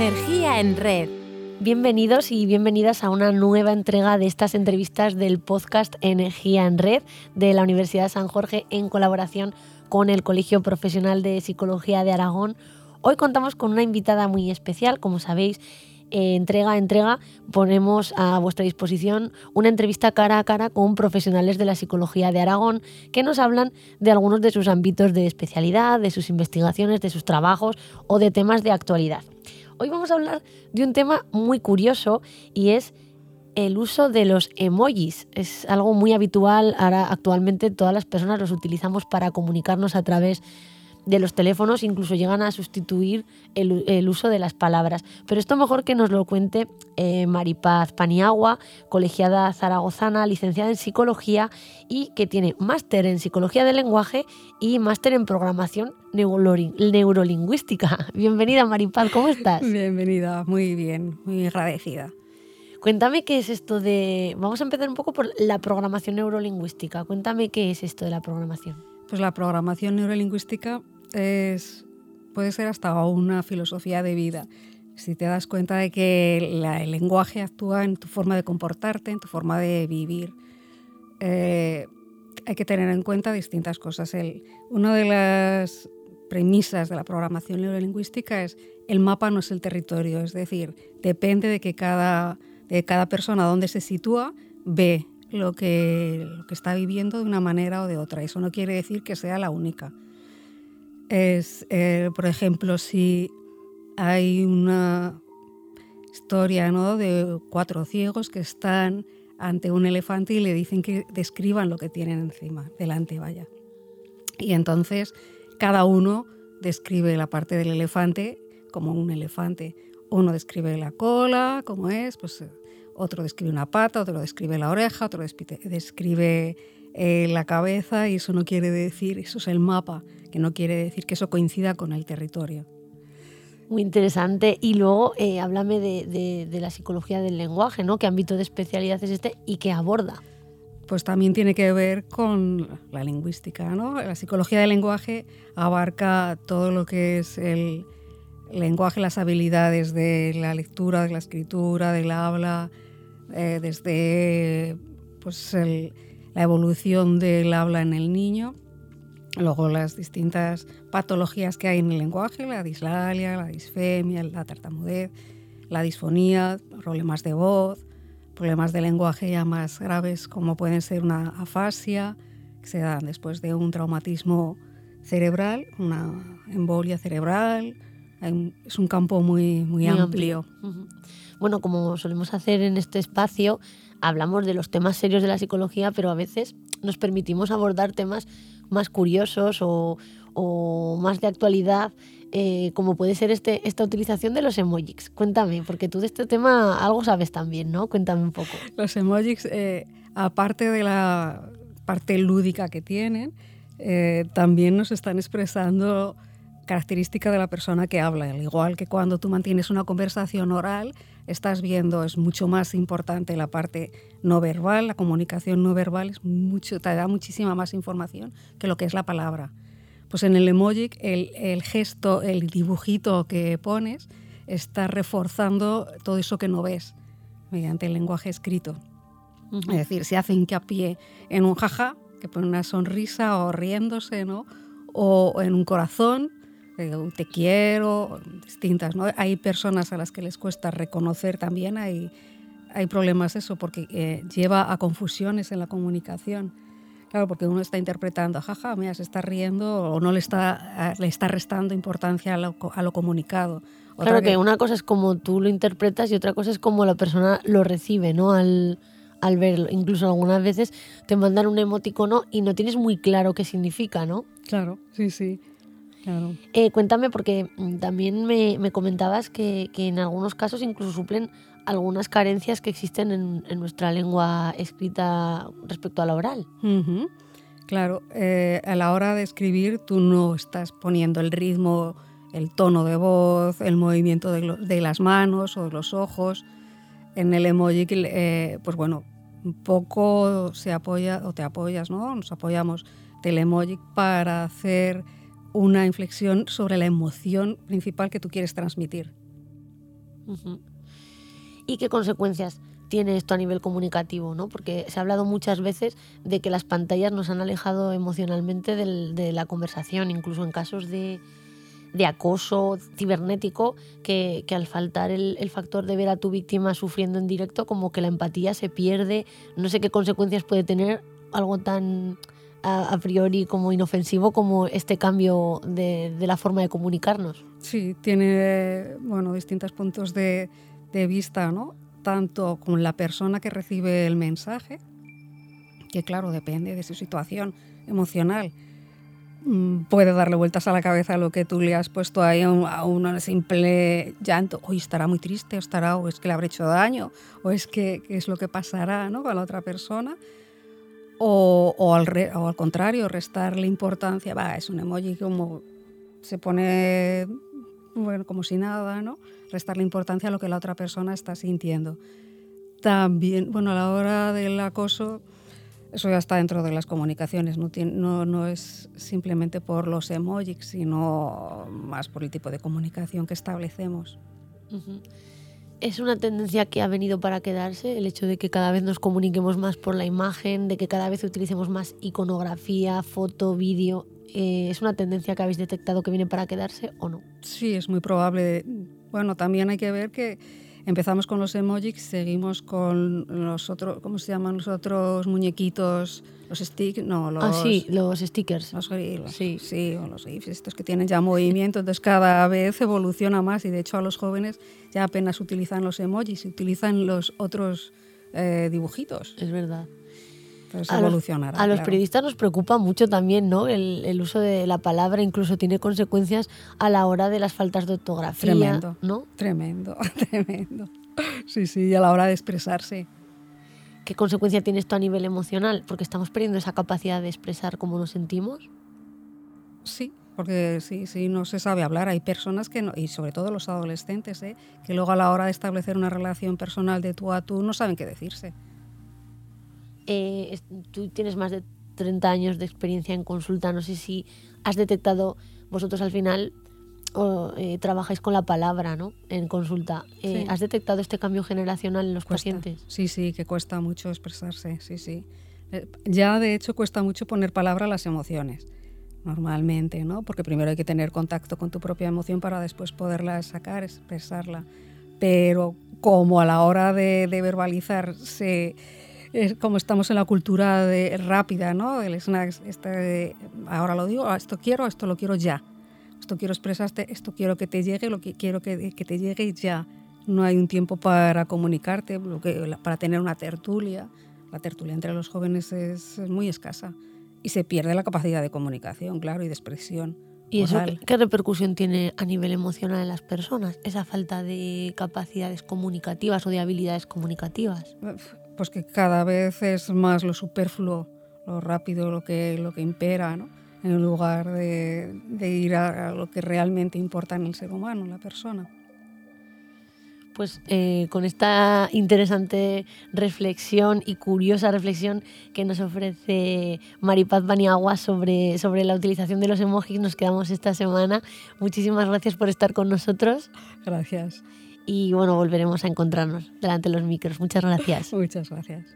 Energía en red. Bienvenidos y bienvenidas a una nueva entrega de estas entrevistas del podcast Energía en Red de la Universidad de San Jorge en colaboración con el Colegio Profesional de Psicología de Aragón. Hoy contamos con una invitada muy especial, como sabéis, eh, entrega a entrega ponemos a vuestra disposición una entrevista cara a cara con profesionales de la psicología de Aragón que nos hablan de algunos de sus ámbitos de especialidad, de sus investigaciones, de sus trabajos o de temas de actualidad. Hoy vamos a hablar de un tema muy curioso y es el uso de los emojis. Es algo muy habitual, ahora actualmente todas las personas los utilizamos para comunicarnos a través de los teléfonos incluso llegan a sustituir el, uso de las palabras. Pero esto mejor que nos lo cuente eh, Maripaz Paniagua, colegiada zaragozana, licenciada en psicología y que tiene máster en psicología del lenguaje y máster en programación neurolingüística. Bienvenida Maripaz, ¿cómo estás? Bienvenida, muy bien, muy agradecida. Cuéntame qué es esto de... Vamos a empezar un poco por la programación neurolingüística. Cuéntame qué es esto de la programación. Pues la programación neurolingüística es, puede ser hasta una filosofía de vida. Si te das cuenta de que el lenguaje actúa en tu forma de comportarte, en tu forma de vivir, eh, hay que tener en cuenta distintas cosas. El, una de las premisas de la programación neurolingüística es el mapa no es el territorio, es decir, depende de que cada, de cada persona donde se sitúa ve lo que, lo que está viviendo de una manera o de otra. Eso no quiere decir que sea la única es, eh, por ejemplo, si hay una historia ¿no? de cuatro ciegos que están ante un elefante y le dicen que describan lo que tienen encima, delante, vaya. Y entonces cada uno describe la parte del elefante como un elefante. Uno describe la cola, como es, pues otro describe una pata, otro describe la oreja, otro describe eh, la cabeza y eso no quiere decir, eso es el mapa, que no quiere decir que eso coincida con el territorio. Muy interesante. Y luego eh, háblame de, la psicología del lenguaje, ¿no? ¿Qué ámbito de especialidad es este y qué aborda? Pues también tiene que ver con la lingüística, ¿no? La psicología del lenguaje abarca todo lo que es el lenguaje, las habilidades de la lectura, de la escritura, del habla, eh, desde pues el, la evolución del habla en el niño, luego las distintas patologías que hay en el lenguaje, la dislalia, la disfemia, la tartamudez, la disfonía, problemas de voz, problemas de lenguaje ya más graves como pueden ser una afasia, que se dan después de un traumatismo cerebral, una embolia cerebral. Es un campo muy, muy, amplio. Bueno, como solemos hacer en este espacio, hablamos de los temas serios de la psicología, pero a veces nos permitimos abordar temas más curiosos o, más de actualidad, eh, como puede ser este, esta utilización de los emojis. Cuéntame, porque tú de este tema algo sabes también, ¿no? Cuéntame un poco. Los emojis, eh, aparte de la parte lúdica que tienen, eh, también nos están expresando característica de la persona que habla. Al igual que cuando tú mantienes una conversación oral, estás viendo, es mucho más importante la parte no verbal, la comunicación no verbal es mucho, te da muchísima más información que lo que es la palabra. Pues en el emoji, el, gesto, el dibujito que pones, está reforzando todo eso que no ves mediante el lenguaje escrito. Es decir, se hace hincapié en un jaja, que pone una sonrisa o riéndose, ¿no? O en un corazón, te quiero, distintas. ¿no? Hay personas a las que les cuesta reconocer también, hay, hay problemas eso, porque eh, lleva a confusiones en la comunicación. Claro, porque uno está interpretando, jaja, mira, se está riendo o no le está, le está restando importancia a lo, a lo comunicado. claro que, una cosa es como tú lo interpretas y otra cosa es como la persona lo recibe, ¿no? Al, al verlo. Incluso algunas veces te mandan un emoticono y no tienes muy claro qué significa, ¿no? Claro, sí, sí. Eh, cuéntame, porque mm, también me, comentabas que, en algunos casos incluso suplen algunas carencias que existen en, nuestra lengua escrita respecto a la oral. Claro, eh, a la hora de escribir tú no estás poniendo el ritmo, el tono de voz, el movimiento de, las manos o de los ojos. En el emoji, eh, pues bueno, poco se apoya o te apoyas, ¿no? Nos apoyamos del emoji para hacer una inflexión sobre la emoción principal que tú quieres transmitir. ¿Y qué consecuencias tiene esto a nivel comunicativo? ¿no? Porque se ha hablado muchas veces de que las pantallas nos han alejado emocionalmente de la conversación, incluso en casos de, acoso cibernético, que, al faltar el, factor de ver a tu víctima sufriendo en directo, como que la empatía se pierde. No sé qué consecuencias puede tener algo tan a, priori como inofensivo como este cambio de, la forma de comunicarnos. Sí, tiene bueno, distintos puntos de, vista, ¿no? tanto con la persona que recibe el mensaje, que claro, depende de su situación emocional, mm, puede darle vueltas a la cabeza lo que tú le has puesto ahí a un, simple llanto. Hoy estará muy triste, o estará, o es que le habrá hecho daño, o es que, es lo que pasará ¿no? con la otra persona o, al o, al contrario, restarle importancia, va, es un emoji como se pone bueno, como si nada, ¿no? Restarle importancia a lo que la otra persona está sintiendo. También, bueno, a la hora del acoso, eso ya está dentro de las comunicaciones, no, no, no es simplemente por los emojis, sino más por el tipo de comunicación que establecemos. Es una tendencia que ha venido para quedarse, el hecho de que cada vez nos comuniquemos más por la imagen, de que cada vez utilicemos más iconografía, foto, vídeo. Eh, ¿Es una tendencia que habéis detectado que viene para quedarse o no? Sí, es muy probable. Bueno, también hay que ver que empezamos con los emojis, seguimos con los otros, ¿cómo se llaman los otros muñequitos? Los stickers, no, los... Ah, sí, los stickers. Los, sí. sí, o los GIFs, estos que tienen ya movimiento, entonces cada vez evoluciona más y de hecho a los jóvenes ya apenas utilizan los emojis, utilizan los otros eh, dibujitos. Es verdad. Entonces a evolucionará. Los, a los periodistas nos preocupa mucho también, ¿no? El, el, uso de la palabra incluso tiene consecuencias a la hora de las faltas de ortografía. Tremendo, ¿no? Tremendo, tremendo. Sí, sí, a la hora de expresarse. ¿Qué consecuencia tiene esto a nivel emocional? Porque estamos perdiendo esa capacidad de expresar cómo nos sentimos. Sí, porque sí, sí, no se sabe hablar. Hay personas que, no, y sobre todo los adolescentes, ¿eh? que luego a la hora de establecer una relación personal de tú a tú no saben qué decirse. Eh, tú tienes más de 30 años de experiencia en consulta. No sé si has detectado vosotros al final o, eh, trabajáis con la palabra ¿no? en consulta. Eh, ¿Has detectado este cambio generacional en los pacientes? Sí, sí, que cuesta mucho expresarse, sí, sí. Eh, ya de hecho cuesta mucho poner palabra a las emociones, normalmente, ¿no? Porque primero hay que tener contacto con tu propia emoción para después poderla sacar, expresarla. Pero como a la hora de, verbalizar se como estamos en la cultura de, rápida, ¿no? El snack, este, ahora lo digo, esto quiero, esto lo quiero ya esto quiero expresarte, esto quiero que te llegue, lo que quiero que, que te llegue ya. No hay un tiempo para comunicarte, para tener una tertulia. La tertulia entre los jóvenes es, muy escasa y se pierde la capacidad de comunicación, claro, y de expresión. ¿Y eso qué, repercusión tiene a nivel emocional en las personas? Esa falta de capacidades comunicativas o de habilidades comunicativas. Pues que cada vez es más lo superfluo, lo rápido, lo que, lo que impera, ¿no? en lugar de, ir a, lo que realmente importa en el ser humano, la persona. Pues eh, con esta interesante reflexión y curiosa reflexión que nos ofrece Maripaz Baniagua sobre, sobre la utilización de los emojis, nos quedamos esta semana. Muchísimas gracias por estar con nosotros. Gracias. Y bueno, volveremos a encontrarnos delante de los micros. Muchas gracias. Muchas gracias.